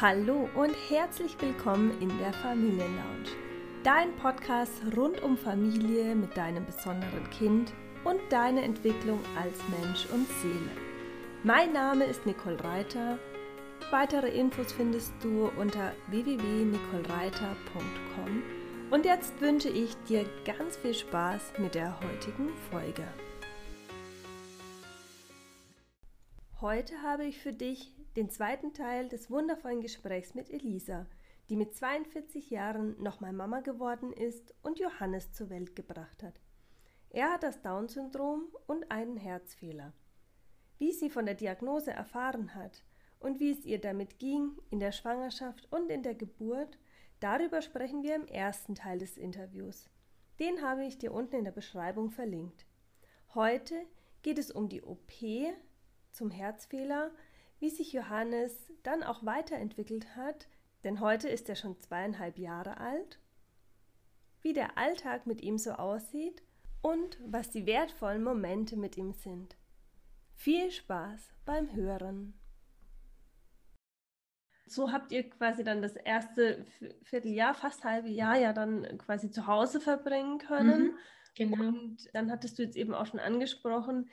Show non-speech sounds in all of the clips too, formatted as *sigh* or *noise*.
Hallo und herzlich willkommen in der Familienlounge. Dein Podcast rund um Familie mit deinem besonderen Kind und deine Entwicklung als Mensch und Seele. Mein Name ist Nicole Reiter. Weitere Infos findest du unter www.nicolereiter.com. Und jetzt wünsche ich dir ganz viel Spaß mit der heutigen Folge. Heute habe ich für dich den zweiten Teil des wundervollen Gesprächs mit Elisa, die mit 42 Jahren nochmal Mama geworden ist und Johannes zur Welt gebracht hat. Er hat das Down-Syndrom und einen Herzfehler. Wie sie von der Diagnose erfahren hat und wie es ihr damit ging in der Schwangerschaft und in der Geburt, darüber sprechen wir im ersten Teil des Interviews. Den habe ich dir unten in der Beschreibung verlinkt. Heute geht es um die OP zum Herzfehler, wie sich Johannes dann auch weiterentwickelt hat, denn heute ist er schon zweieinhalb Jahre alt, wie der Alltag mit ihm so aussieht und was die wertvollen Momente mit ihm sind. Viel Spaß beim Hören. So habt ihr quasi dann das erste Vierteljahr, fast halbe Jahr ja dann quasi zu Hause verbringen können. Mhm, genau. Und dann hattest du jetzt eben auch schon angesprochen,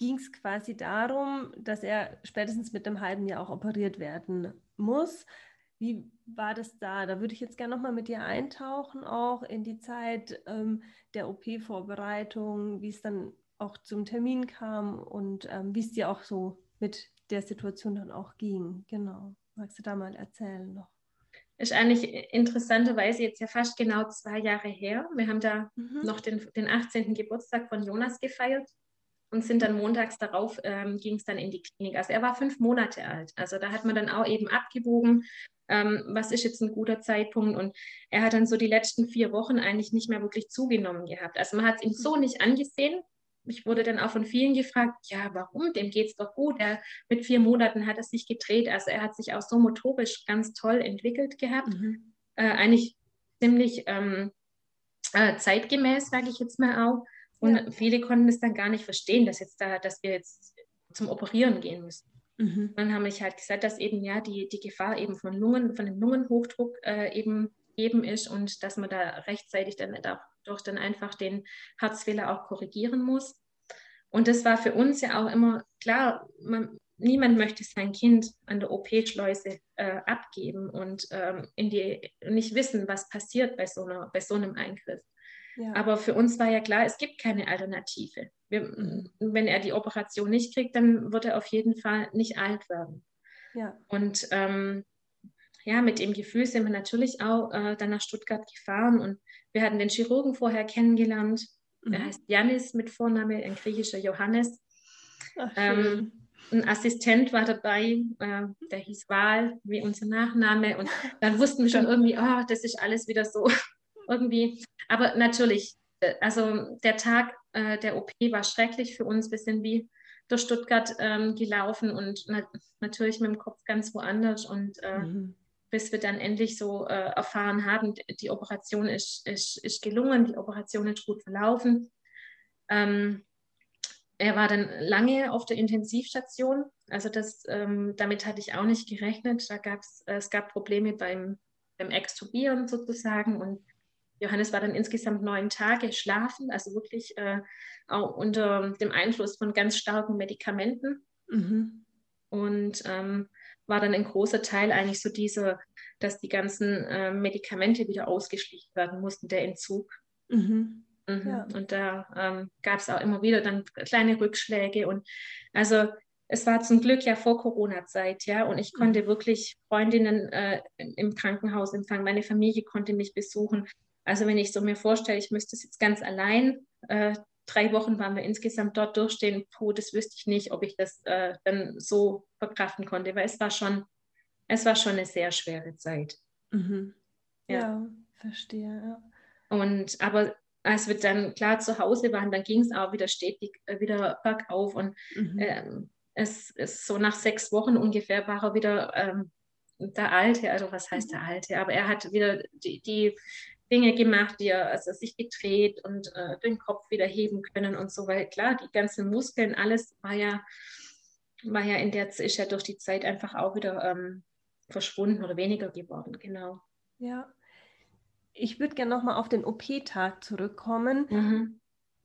ging es quasi darum, dass er spätestens mit einem halben Jahr auch operiert werden muss. Wie war das da? Da würde ich jetzt gerne nochmal mit dir eintauchen, auch in die Zeit ähm, der OP-Vorbereitung, wie es dann auch zum Termin kam und ähm, wie es dir auch so mit der Situation dann auch ging. Genau. Magst du da mal erzählen noch? Ist eigentlich interessanterweise jetzt ja fast genau zwei Jahre her. Wir haben da mhm. noch den, den 18. Geburtstag von Jonas gefeiert und sind dann montags darauf, ähm, ging es dann in die Klinik. Also er war fünf Monate alt. Also da hat man dann auch eben abgewogen, ähm, was ist jetzt ein guter Zeitpunkt. Und er hat dann so die letzten vier Wochen eigentlich nicht mehr wirklich zugenommen gehabt. Also man hat es ihm so nicht angesehen. Ich wurde dann auch von vielen gefragt, ja, warum? Dem geht es doch gut. Er, mit vier Monaten hat er sich gedreht. Also er hat sich auch so motorisch ganz toll entwickelt gehabt. Mhm. Äh, eigentlich ziemlich ähm, äh, zeitgemäß, sage ich jetzt mal auch. Und ja. viele konnten es dann gar nicht verstehen, dass, jetzt da, dass wir jetzt zum Operieren gehen müssen. Mhm. Dann haben ich halt gesagt, dass eben ja die, die Gefahr eben von Lungen, von dem Lungenhochdruck äh, eben eben ist und dass man da rechtzeitig dann dadurch dann einfach den Herzfehler auch korrigieren muss. Und das war für uns ja auch immer klar, man, niemand möchte sein Kind an der OP-Schleuse äh, abgeben und ähm, in die, nicht wissen, was passiert bei so, einer, bei so einem Eingriff. Aber für uns war ja klar, es gibt keine Alternative. Wir, wenn er die Operation nicht kriegt, dann wird er auf jeden Fall nicht alt werden. Ja. Und ähm, ja, mit dem Gefühl sind wir natürlich auch äh, dann nach Stuttgart gefahren und wir hatten den Chirurgen vorher kennengelernt. Mhm. Er heißt Janis mit Vorname, ein griechischer Johannes. Ach, ähm, ein Assistent war dabei, äh, der hieß Wahl, wie unser Nachname. Und dann wussten wir schon *laughs* irgendwie, oh, das ist alles wieder so irgendwie. Aber natürlich, äh, also der Tag äh, der OP war schrecklich für uns. Wir sind wie durch Stuttgart ähm, gelaufen und na natürlich mit dem Kopf ganz woanders. Und äh, mhm. bis wir dann endlich so äh, erfahren haben, die Operation ist, ist, ist gelungen, die Operation ist gut verlaufen. Ähm, er war dann lange auf der Intensivstation. Also das, ähm, damit hatte ich auch nicht gerechnet. Da gab's, äh, es gab Probleme beim, beim Extubieren sozusagen und Johannes war dann insgesamt neun Tage schlafen, also wirklich äh, auch unter dem Einfluss von ganz starken Medikamenten. Mhm. Und ähm, war dann ein großer Teil eigentlich so dieser, dass die ganzen äh, Medikamente wieder ausgeschlichen werden mussten, der Entzug. Mhm. Mhm. Ja. Und da ähm, gab es auch immer wieder dann kleine Rückschläge. Und also es war zum Glück ja vor Corona-Zeit, ja, und ich konnte mhm. wirklich Freundinnen äh, im Krankenhaus empfangen. Meine Familie konnte mich besuchen. Also wenn ich so mir vorstelle, ich müsste es jetzt ganz allein, äh, drei Wochen waren wir insgesamt dort durchstehen, puh, das wüsste ich nicht, ob ich das äh, dann so verkraften konnte, weil es war schon, es war schon eine sehr schwere Zeit. Mhm. Ja. ja. verstehe. Ja. Und aber als wir dann klar zu Hause waren, dann ging es auch wieder stetig äh, wieder bergauf und mhm. ähm, es ist so nach sechs Wochen ungefähr war er wieder ähm, der Alte, also was heißt der Alte, aber er hat wieder die, die Dinge gemacht, die er also sich gedreht und äh, den Kopf wieder heben können und so, weil klar, die ganzen Muskeln, alles war ja, war ja in der, ist ja durch die Zeit einfach auch wieder ähm, verschwunden oder weniger geworden, genau. Ja. Ich würde gerne nochmal auf den OP-Tag zurückkommen. Mhm.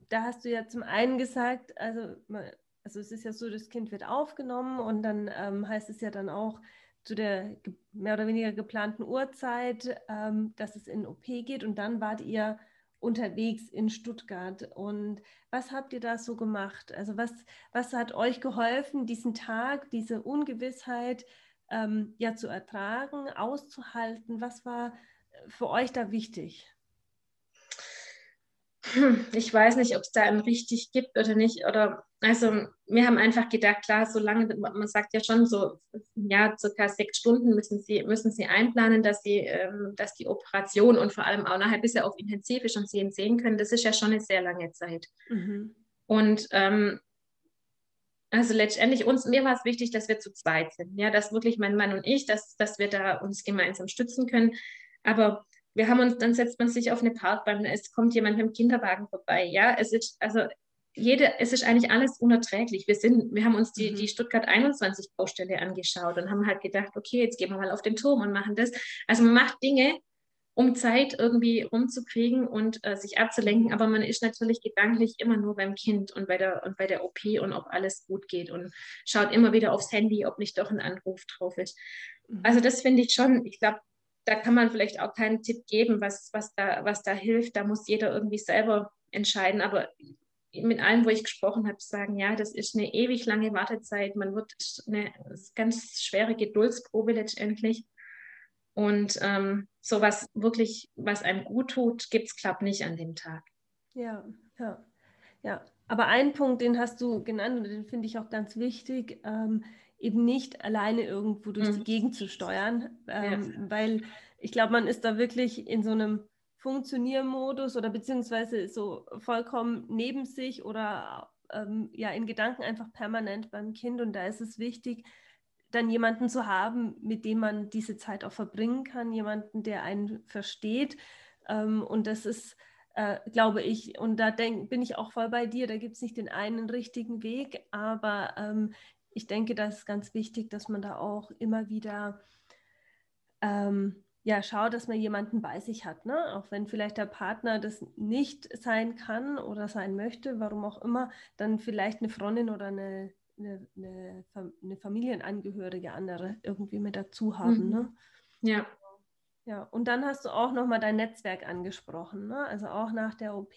Da hast du ja zum einen gesagt, also, also es ist ja so, das Kind wird aufgenommen und dann ähm, heißt es ja dann auch zu der mehr oder weniger geplanten Uhrzeit, ähm, dass es in OP geht und dann wart ihr unterwegs in Stuttgart. Und was habt ihr da so gemacht? Also was, was hat euch geholfen, diesen Tag, diese Ungewissheit ähm, ja zu ertragen, auszuhalten? Was war äh, für euch da wichtig? Hm, ich weiß nicht, ob es da ein richtig gibt oder nicht. Oder also wir haben einfach gedacht, klar, solange, man sagt ja schon so, ja, circa sechs Stunden müssen sie, müssen sie einplanen, dass sie, ähm, dass die Operation und vor allem auch nachher bis er auf intensiv ist und sie ihn sehen können. Das ist ja schon eine sehr lange Zeit. Mhm. Und ähm, also letztendlich uns, mir war es wichtig, dass wir zu zweit sind. Ja, dass wirklich mein Mann und ich, dass, dass wir da uns gemeinsam stützen können. Aber wir haben uns, dann setzt man sich auf eine Parkbank, es kommt jemand mit dem Kinderwagen vorbei. Ja, es ist, also jede, es ist eigentlich alles unerträglich. Wir, sind, wir haben uns die, mhm. die Stuttgart 21 Baustelle angeschaut und haben halt gedacht, okay, jetzt gehen wir mal auf den Turm und machen das. Also man macht Dinge, um Zeit irgendwie rumzukriegen und äh, sich abzulenken, aber man ist natürlich gedanklich immer nur beim Kind und bei, der, und bei der OP und ob alles gut geht und schaut immer wieder aufs Handy, ob nicht doch ein Anruf drauf ist. Mhm. Also das finde ich schon, ich glaube, da kann man vielleicht auch keinen Tipp geben, was, was, da, was da hilft. Da muss jeder irgendwie selber entscheiden. Aber mit allen, wo ich gesprochen habe, sagen, ja, das ist eine ewig lange Wartezeit. Man wird eine ganz schwere Geduldsprobe letztendlich. Und ähm, sowas wirklich, was einem gut tut, gibt es, glaube ich, nicht an dem Tag. Ja, ja, ja. Aber einen Punkt, den hast du genannt und den finde ich auch ganz wichtig. Ähm, eben nicht alleine irgendwo durch mhm. die Gegend zu steuern, ähm, ja. weil ich glaube, man ist da wirklich in so einem Funktioniermodus oder beziehungsweise so vollkommen neben sich oder ähm, ja in Gedanken einfach permanent beim Kind und da ist es wichtig, dann jemanden zu haben, mit dem man diese Zeit auch verbringen kann, jemanden, der einen versteht ähm, und das ist äh, glaube ich. Und da denk, bin ich auch voll bei dir. Da gibt es nicht den einen richtigen Weg, aber ähm, ich denke, das ist ganz wichtig, dass man da auch immer wieder ähm, ja, schaut, dass man jemanden bei sich hat. Ne? Auch wenn vielleicht der Partner das nicht sein kann oder sein möchte, warum auch immer, dann vielleicht eine Freundin oder eine, eine, eine, eine Familienangehörige andere irgendwie mit dazu haben. Mhm. Ne? Ja. Ja, und dann hast du auch nochmal dein Netzwerk angesprochen. Ne? Also auch nach der OP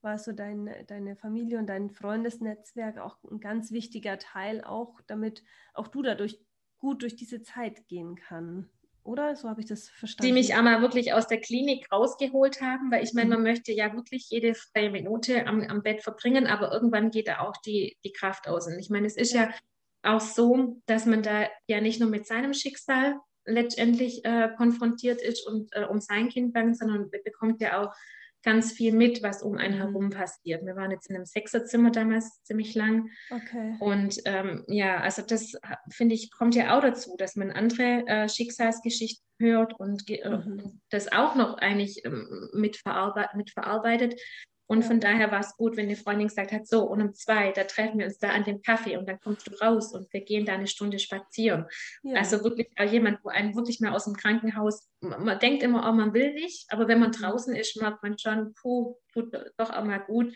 war so dein, deine Familie und dein Freundesnetzwerk auch ein ganz wichtiger Teil, auch damit auch du dadurch gut durch diese Zeit gehen kann. Oder? So habe ich das verstanden. Die mich einmal wirklich aus der Klinik rausgeholt haben, weil ich meine, man mhm. möchte ja wirklich jede freie Minute am, am Bett verbringen, aber irgendwann geht da auch die, die Kraft aus. Und ich meine, es ist ja auch so, dass man da ja nicht nur mit seinem Schicksal letztendlich äh, konfrontiert ist und äh, um sein Kind bangt, sondern bekommt ja auch ganz viel mit, was um einen mhm. herum passiert. Wir waren jetzt in einem Sechserzimmer damals ziemlich lang. Okay. Und ähm, ja, also das finde ich, kommt ja auch dazu, dass man andere äh, Schicksalsgeschichten hört und äh, mhm. das auch noch eigentlich ähm, mit, mit verarbeitet. Und von daher war es gut, wenn eine Freundin gesagt hat, so, und um zwei, da treffen wir uns da an dem Kaffee und dann kommst du raus und wir gehen da eine Stunde spazieren. Ja. Also wirklich auch jemand, wo einen wirklich mal aus dem Krankenhaus, man, man denkt immer, oh, man will nicht, aber wenn man mhm. draußen ist, merkt man schon, puh, tut doch auch mal gut.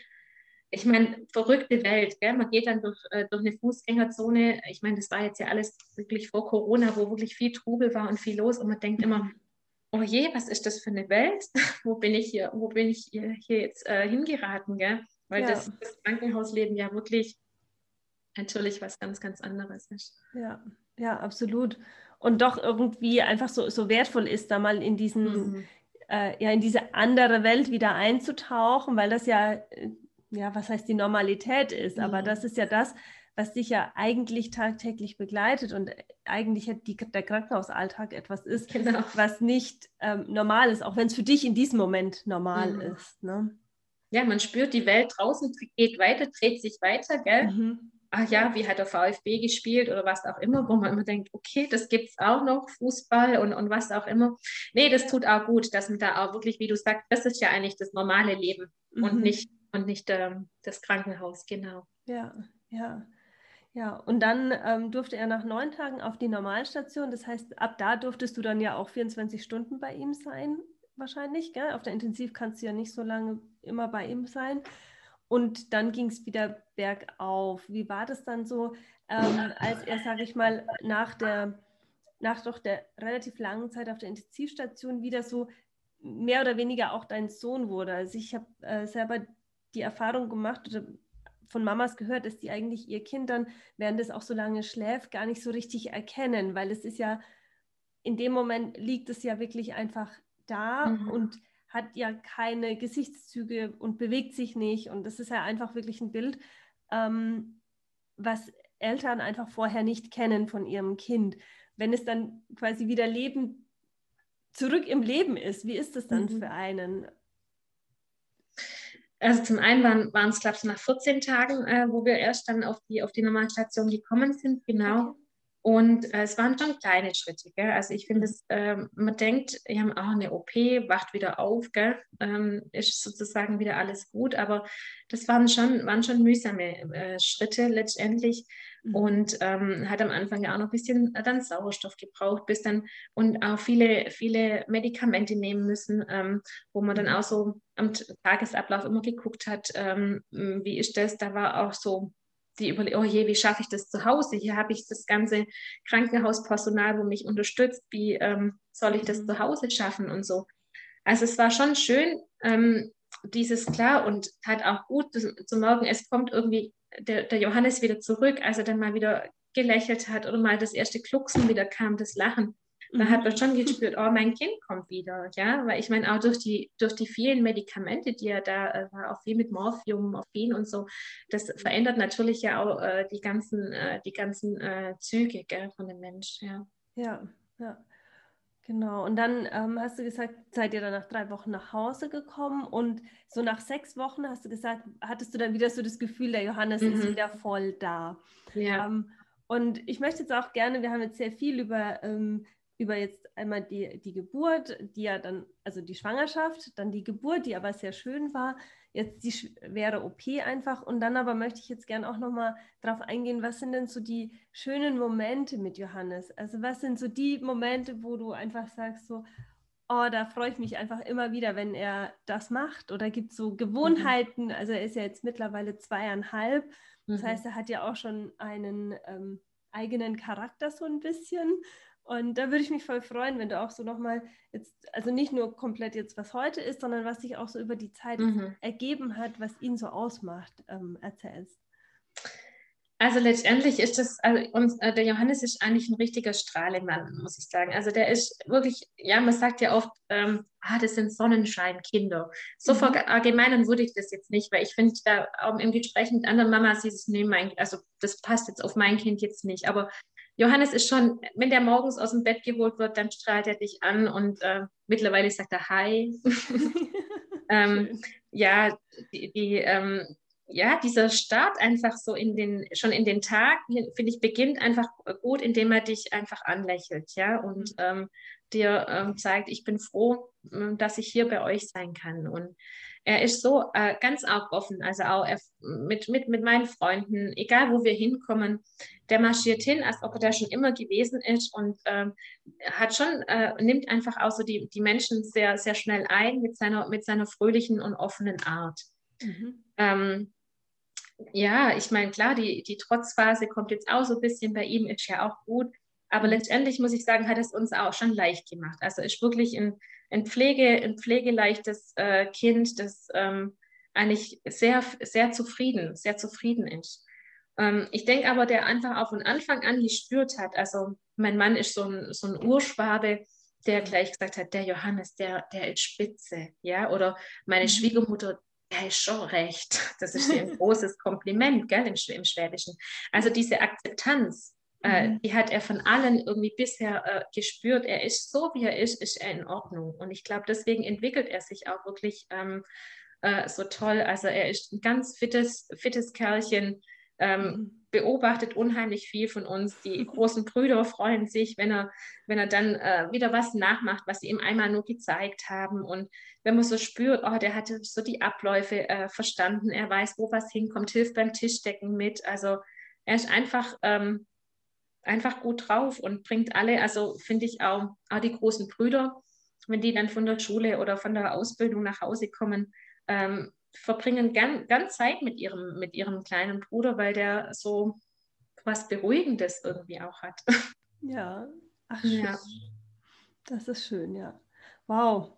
Ich meine, verrückte Welt, gell? man geht dann durch, äh, durch eine Fußgängerzone. Ich meine, das war jetzt ja alles wirklich vor Corona, wo wirklich viel Trubel war und viel los und man denkt immer, oh je, was ist das für eine Welt? *laughs* wo bin ich hier, wo bin ich hier, hier jetzt äh, hingeraten, gell? Weil ja. das, das, Krankenhausleben ja wirklich natürlich was ganz, ganz anderes ist. Ja, ja, absolut. Und doch irgendwie einfach so, so wertvoll ist, da mal in diesen, mhm. äh, ja, in diese andere Welt wieder einzutauchen, weil das ja, äh, ja, was heißt die Normalität ist, mhm. aber das ist ja das, was dich ja eigentlich tagtäglich begleitet und eigentlich die, der Krankenhausalltag etwas ist, genau. was nicht ähm, normal ist, auch wenn es für dich in diesem Moment normal mhm. ist. Ne? Ja, man spürt, die Welt draußen geht weiter, dreht sich weiter, gell? Mhm. Ach ja, wie hat der VfB gespielt oder was auch immer, wo man immer denkt, okay, das gibt es auch noch, Fußball und, und was auch immer. Nee, das tut auch gut, dass man da auch wirklich, wie du sagst, das ist ja eigentlich das normale Leben mhm. und nicht, und nicht ähm, das Krankenhaus, genau. Ja, ja. Ja, und dann ähm, durfte er nach neun Tagen auf die Normalstation. Das heißt, ab da durftest du dann ja auch 24 Stunden bei ihm sein, wahrscheinlich. Gell? Auf der Intensiv kannst du ja nicht so lange immer bei ihm sein. Und dann ging es wieder bergauf. Wie war das dann so, ähm, als er, sage ich mal, nach der, nach doch der relativ langen Zeit auf der Intensivstation wieder so mehr oder weniger auch dein Sohn wurde? Also ich habe äh, selber die Erfahrung gemacht oder von Mamas gehört, dass die eigentlich ihr Kind dann, während es auch so lange schläft, gar nicht so richtig erkennen, weil es ist ja, in dem Moment liegt es ja wirklich einfach da mhm. und hat ja keine Gesichtszüge und bewegt sich nicht. Und das ist ja einfach wirklich ein Bild, ähm, was Eltern einfach vorher nicht kennen von ihrem Kind. Wenn es dann quasi wieder Leben zurück im Leben ist, wie ist das dann mhm. für einen? Also zum einen waren, waren es, glaube ich, nach 14 Tagen, äh, wo wir erst dann auf die, auf die Normalstation gekommen sind, genau. Und äh, es waren schon kleine Schritte. Gell? Also ich finde, äh, man denkt, wir haben auch eine OP, wacht wieder auf, gell? Ähm, ist sozusagen wieder alles gut. Aber das waren schon, waren schon mühsame äh, Schritte letztendlich. Mhm. Und ähm, hat am Anfang ja auch noch ein bisschen äh, dann Sauerstoff gebraucht, bis dann und auch viele, viele Medikamente nehmen müssen, ähm, wo man dann mhm. auch so am Tagesablauf immer geguckt hat, ähm, wie ist das? Da war auch so die Überlegung, oh je, wie schaffe ich das zu Hause? Hier habe ich das ganze Krankenhauspersonal, wo mich unterstützt. Wie ähm, soll ich das mhm. zu Hause schaffen und so? Also es war schon schön, ähm, dieses klar und hat auch gut zu, zu merken, es kommt irgendwie der, der Johannes wieder zurück, als er dann mal wieder gelächelt hat oder mal das erste Klucksen wieder kam, das Lachen. Da hat man mhm. schon *laughs* gespürt, oh, mein Kind kommt wieder, ja, weil ich meine auch durch die, durch die vielen Medikamente, die er da äh, war, auch viel mit Morphium, Morphin und so, das verändert natürlich ja auch äh, die ganzen, äh, die ganzen äh, Züge gell, von dem Mensch, ja. Ja, ja. Genau, und dann ähm, hast du gesagt, seid ihr dann nach drei Wochen nach Hause gekommen und so nach sechs Wochen hast du gesagt, hattest du dann wieder so das Gefühl, der Johannes mhm. ist wieder voll da. Ja. Ähm, und ich möchte jetzt auch gerne, wir haben jetzt sehr viel über ähm, über jetzt einmal die, die Geburt, die ja dann, also die Schwangerschaft, dann die Geburt, die aber sehr schön war, jetzt die schwere OP einfach. Und dann aber möchte ich jetzt gerne auch nochmal darauf eingehen, was sind denn so die schönen Momente mit Johannes? Also was sind so die Momente, wo du einfach sagst so, oh, da freue ich mich einfach immer wieder, wenn er das macht. Oder gibt es so Gewohnheiten, mhm. also er ist ja jetzt mittlerweile zweieinhalb, das mhm. heißt, er hat ja auch schon einen ähm, eigenen Charakter so ein bisschen. Und da würde ich mich voll freuen, wenn du auch so nochmal jetzt, also nicht nur komplett jetzt, was heute ist, sondern was sich auch so über die Zeit mhm. ergeben hat, was ihn so ausmacht, ähm, erzählst. Also letztendlich ist das, also uns, äh, der Johannes ist eigentlich ein richtiger Strahlemann, muss ich sagen. Also der ist wirklich, ja, man sagt ja oft, ähm, ah, das sind Sonnenscheinkinder. So mhm. verallgemeinern würde ich das jetzt nicht, weil ich finde, da auch im Gespräch mit anderen Mamas ist es, nee, mein, also das passt jetzt auf mein Kind jetzt nicht. Aber Johannes ist schon, wenn der morgens aus dem Bett geholt wird, dann strahlt er dich an und äh, mittlerweile sagt er Hi. *laughs* *laughs* ähm, ja, die, die ähm, ja, dieser Start einfach so in den, schon in den Tag, finde ich, beginnt einfach gut, indem er dich einfach anlächelt, ja, und mhm. ähm, dir ähm, zeigt, ich bin froh, ähm, dass ich hier bei euch sein kann. Und er ist so äh, ganz arg offen, also auch mit, mit, mit meinen Freunden, egal wo wir hinkommen, der marschiert hin, als ob er da schon immer gewesen ist und ähm, hat schon, äh, nimmt einfach auch so die, die Menschen sehr, sehr schnell ein mit seiner, mit seiner fröhlichen und offenen Art. Mhm. Ähm, ja, ich meine, klar, die, die Trotzphase kommt jetzt auch so ein bisschen bei ihm, ist ja auch gut. Aber letztendlich muss ich sagen, hat es uns auch schon leicht gemacht. Also ist wirklich ein, ein, Pflege, ein pflegeleichtes äh, Kind, das ähm, eigentlich sehr, sehr zufrieden, sehr zufrieden ist. Ähm, ich denke aber, der einfach auch von Anfang an gespürt hat, also mein Mann ist so ein, so ein Urschwabe, der gleich gesagt hat, der Johannes, der, der ist spitze, ja, oder meine mhm. Schwiegermutter, der ist schon recht. Das ist ein großes Kompliment, gell, im, im Schwäbischen. Also diese Akzeptanz, mhm. die hat er von allen irgendwie bisher äh, gespürt. Er ist so, wie er ist, ist er in Ordnung. Und ich glaube, deswegen entwickelt er sich auch wirklich ähm, äh, so toll. Also er ist ein ganz fittes, fittes Kerlchen, ähm, mhm. beobachtet unheimlich viel von uns. Die *laughs* großen Brüder freuen sich, wenn er, wenn er dann äh, wieder was nachmacht, was sie ihm einmal nur gezeigt haben. Und wenn man so spürt, oh, der hatte so die Abläufe äh, verstanden, er weiß, wo was hinkommt, hilft beim Tischdecken mit. Also er ist einfach, ähm, einfach gut drauf und bringt alle, also finde ich auch, auch die großen Brüder, wenn die dann von der Schule oder von der Ausbildung nach Hause kommen, ähm, verbringen gern, gern Zeit mit ihrem, mit ihrem kleinen Bruder, weil der so was Beruhigendes irgendwie auch hat. Ja, ach schön. Ja. Das ist schön, ja. Wow,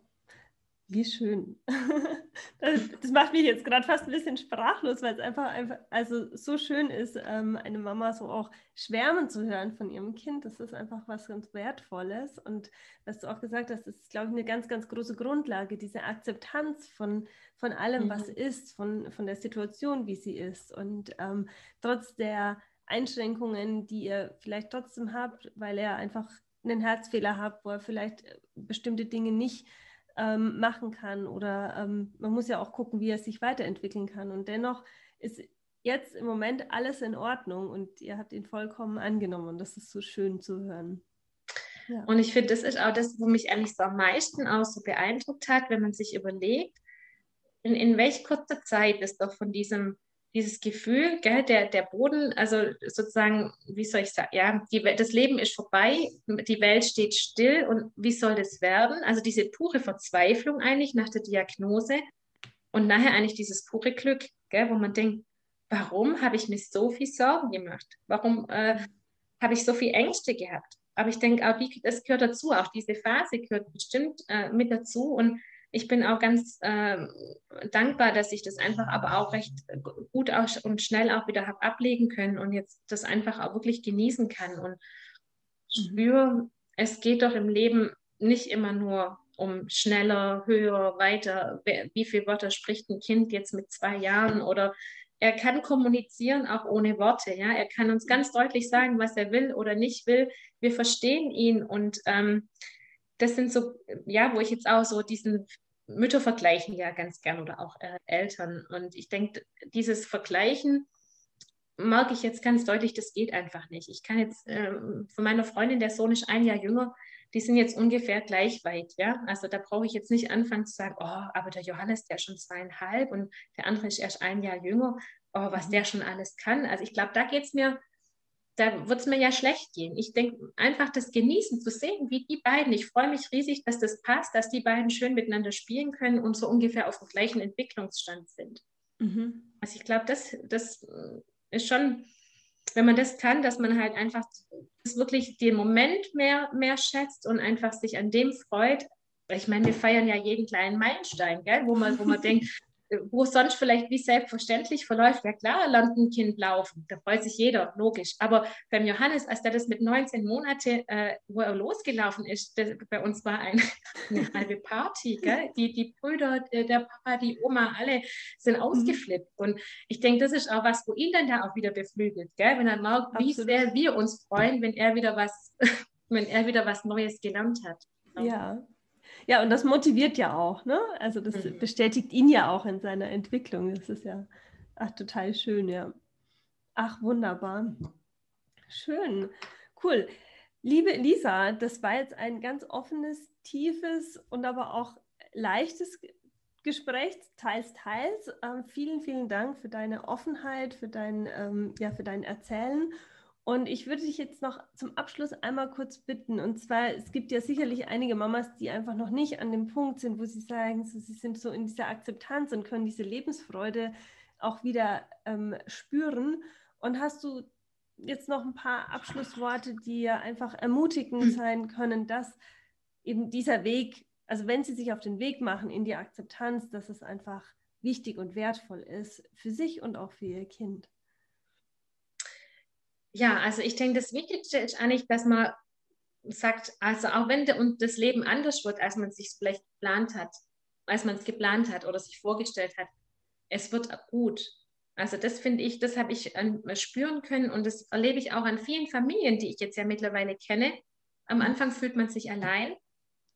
wie schön. *laughs* Das, macht mich jetzt gerade fast ein bisschen sprachlos, weil es einfach, einfach also so schön ist, ähm, eine Mama so auch schwärmen zu hören von ihrem Kind. Das ist einfach was ganz Wertvolles. Und was du auch gesagt hast, das ist, glaube ich, eine ganz, ganz große Grundlage, diese Akzeptanz von, von allem, mhm. was ist, von, von der Situation, wie sie ist. Und ähm, trotz der Einschränkungen, die ihr vielleicht trotzdem habt, weil er einfach einen Herzfehler hat, wo er vielleicht äh, bestimmte Dinge nicht ähm, machen kann oder ähm, man muss ja auch gucken, wie er sich weiterentwickeln kann. Und dennoch ist jetzt im Moment alles in Ordnung und ihr habt ihn vollkommen angenommen und das ist so schön zu hören. Ja. Und ich finde, das ist auch das, wo mich eigentlich so am meisten auch so beeindruckt hat, wenn man sich überlegt, in, in welch kurzer Zeit ist doch von diesem dieses Gefühl, gell, der, der Boden, also sozusagen, wie soll ich sagen, ja, die, das Leben ist vorbei, die Welt steht still und wie soll das werden? Also diese pure Verzweiflung eigentlich nach der Diagnose und nachher eigentlich dieses pure Glück, gell, wo man denkt, warum habe ich mir so viel Sorgen gemacht? Warum äh, habe ich so viel Ängste gehabt? Aber ich denke auch, die, das gehört dazu, auch diese Phase gehört bestimmt äh, mit dazu und ich bin auch ganz äh, dankbar, dass ich das einfach aber auch recht gut und schnell auch wieder habe ablegen können und jetzt das einfach auch wirklich genießen kann und spüre, es geht doch im Leben nicht immer nur um schneller, höher, weiter. Wie viele Wörter spricht ein Kind jetzt mit zwei Jahren oder er kann kommunizieren auch ohne Worte. Ja, er kann uns ganz deutlich sagen, was er will oder nicht will. Wir verstehen ihn und ähm, das sind so, ja, wo ich jetzt auch so diesen Mütter vergleichen ja ganz gern oder auch äh, Eltern. Und ich denke, dieses Vergleichen merke ich jetzt ganz deutlich, das geht einfach nicht. Ich kann jetzt ähm, von meiner Freundin, der Sohn ist ein Jahr jünger, die sind jetzt ungefähr gleich weit. Ja? Also da brauche ich jetzt nicht anfangen zu sagen, oh, aber der Johannes, der ist schon zweieinhalb und der andere ist erst ein Jahr jünger, oh, was mhm. der schon alles kann. Also ich glaube, da geht es mir da wird es mir ja schlecht gehen. Ich denke, einfach das Genießen zu sehen, wie die beiden, ich freue mich riesig, dass das passt, dass die beiden schön miteinander spielen können und so ungefähr auf dem gleichen Entwicklungsstand sind. Mhm. Also ich glaube, das, das ist schon, wenn man das kann, dass man halt einfach das wirklich den Moment mehr, mehr schätzt und einfach sich an dem freut. Ich meine, wir feiern ja jeden kleinen Meilenstein, gell? wo man, wo man *laughs* denkt, wo es sonst vielleicht wie selbstverständlich verläuft, ja klar, lernt ein Kind laufen, da freut sich jeder, logisch. Aber beim Johannes, als der das mit 19 Monate, äh, wo er losgelaufen ist, das, bei uns war ein, *laughs* eine halbe Party, gell? Die, die Brüder, der Papa, die Oma, alle sind mhm. ausgeflippt. Und ich denke, das ist auch was, wo ihn dann da auch wieder beflügelt, gell? wenn er merkt, wie sehr wir uns freuen, wenn er wieder was, *laughs* wenn er wieder was Neues gelernt hat. Ja, ja, und das motiviert ja auch, ne? Also das mhm. bestätigt ihn ja auch in seiner Entwicklung. Das ist ja ach, total schön, ja. Ach, wunderbar. Schön. Cool. Liebe Lisa, das war jetzt ein ganz offenes, tiefes und aber auch leichtes Gespräch, teils, teils. Ähm, vielen, vielen Dank für deine Offenheit, für dein, ähm, ja, für dein Erzählen. Und ich würde dich jetzt noch zum Abschluss einmal kurz bitten. Und zwar, es gibt ja sicherlich einige Mamas, die einfach noch nicht an dem Punkt sind, wo sie sagen, so, sie sind so in dieser Akzeptanz und können diese Lebensfreude auch wieder ähm, spüren. Und hast du jetzt noch ein paar Abschlussworte, die ja einfach ermutigend hm. sein können, dass eben dieser Weg, also wenn sie sich auf den Weg machen in die Akzeptanz, dass es einfach wichtig und wertvoll ist für sich und auch für ihr Kind. Ja, also ich denke, das Wichtigste ist eigentlich, dass man sagt, also auch wenn und das Leben anders wird, als man es sich vielleicht geplant hat, als man es geplant hat oder sich vorgestellt hat, es wird gut. Also das finde ich, das habe ich an, spüren können und das erlebe ich auch an vielen Familien, die ich jetzt ja mittlerweile kenne. Am Anfang fühlt man sich allein,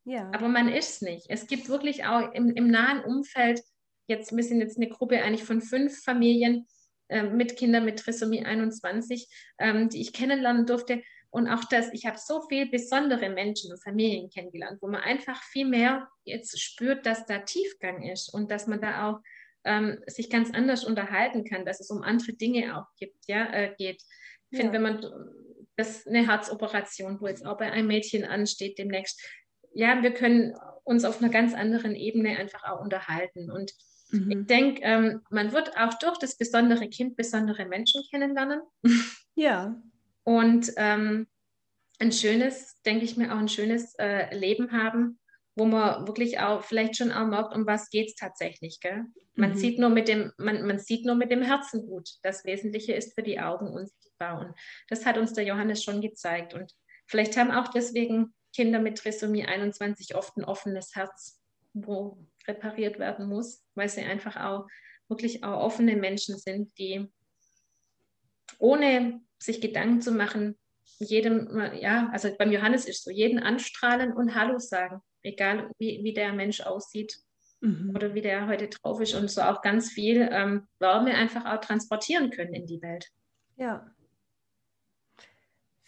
ja. aber man ist es nicht. Es gibt wirklich auch im, im nahen Umfeld, jetzt, wir sind jetzt eine Gruppe eigentlich von fünf Familien, ähm, mit Kindern mit Trisomie 21, ähm, die ich kennenlernen durfte. Und auch das, ich habe so viele besondere Menschen und Familien kennengelernt, wo man einfach viel mehr jetzt spürt, dass da Tiefgang ist und dass man da auch ähm, sich ganz anders unterhalten kann, dass es um andere Dinge auch gibt, ja, äh, geht. Ich ja. finde, wenn man das eine Herzoperation, wo jetzt auch bei einem Mädchen ansteht demnächst, ja, wir können uns auf einer ganz anderen Ebene einfach auch unterhalten. Und mhm. ich denke, ähm, man wird auch durch das besondere Kind besondere Menschen kennenlernen. Ja. Und ähm, ein schönes, denke ich mir, auch ein schönes äh, Leben haben, wo man wirklich auch vielleicht schon auch merkt, um was geht es tatsächlich. Gell? Man, mhm. sieht nur mit dem, man, man sieht nur mit dem Herzen gut. Das Wesentliche ist für die Augen unsichtbar. Und das hat uns der Johannes schon gezeigt. Und vielleicht haben auch deswegen Kinder mit Trisomie 21 oft ein offenes Herz, wo repariert werden muss, weil sie einfach auch wirklich auch offene Menschen sind, die ohne sich Gedanken zu machen, jedem, ja, also beim Johannes ist so, jeden anstrahlen und Hallo sagen, egal wie, wie der Mensch aussieht mhm. oder wie der heute drauf ist und so auch ganz viel ähm, Wärme einfach auch transportieren können in die Welt. Ja,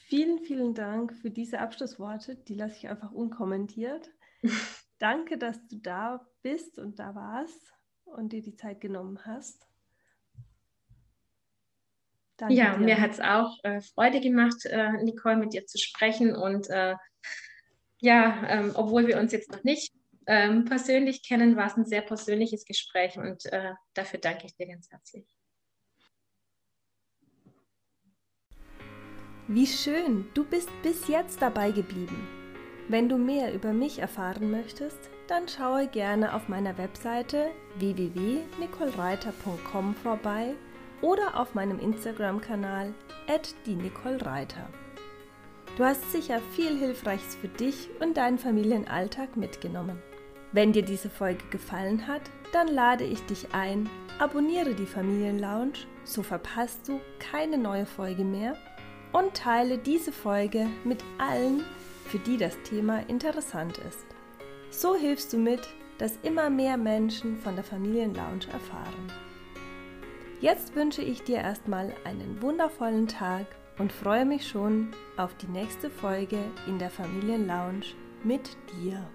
Vielen, vielen Dank für diese Abschlussworte. Die lasse ich einfach unkommentiert. *laughs* Danke, dass du da bist und da warst und dir die Zeit genommen hast. Danke ja, dir. mir hat es auch äh, Freude gemacht, äh, Nicole, mit dir zu sprechen. Und äh, ja, ähm, obwohl wir uns jetzt noch nicht ähm, persönlich kennen, war es ein sehr persönliches Gespräch und äh, dafür danke ich dir ganz herzlich. Wie schön, du bist bis jetzt dabei geblieben. Wenn du mehr über mich erfahren möchtest, dann schaue gerne auf meiner Webseite www.nicolereiter.com vorbei oder auf meinem Instagram-Kanal @die_nicole_reiter. Du hast sicher viel Hilfreiches für dich und deinen Familienalltag mitgenommen. Wenn dir diese Folge gefallen hat, dann lade ich dich ein, abonniere die Familienlounge, so verpasst du keine neue Folge mehr und teile diese Folge mit allen, für die das Thema interessant ist. So hilfst du mit, dass immer mehr Menschen von der Familienlounge erfahren. Jetzt wünsche ich dir erstmal einen wundervollen Tag und freue mich schon auf die nächste Folge in der Familienlounge mit dir.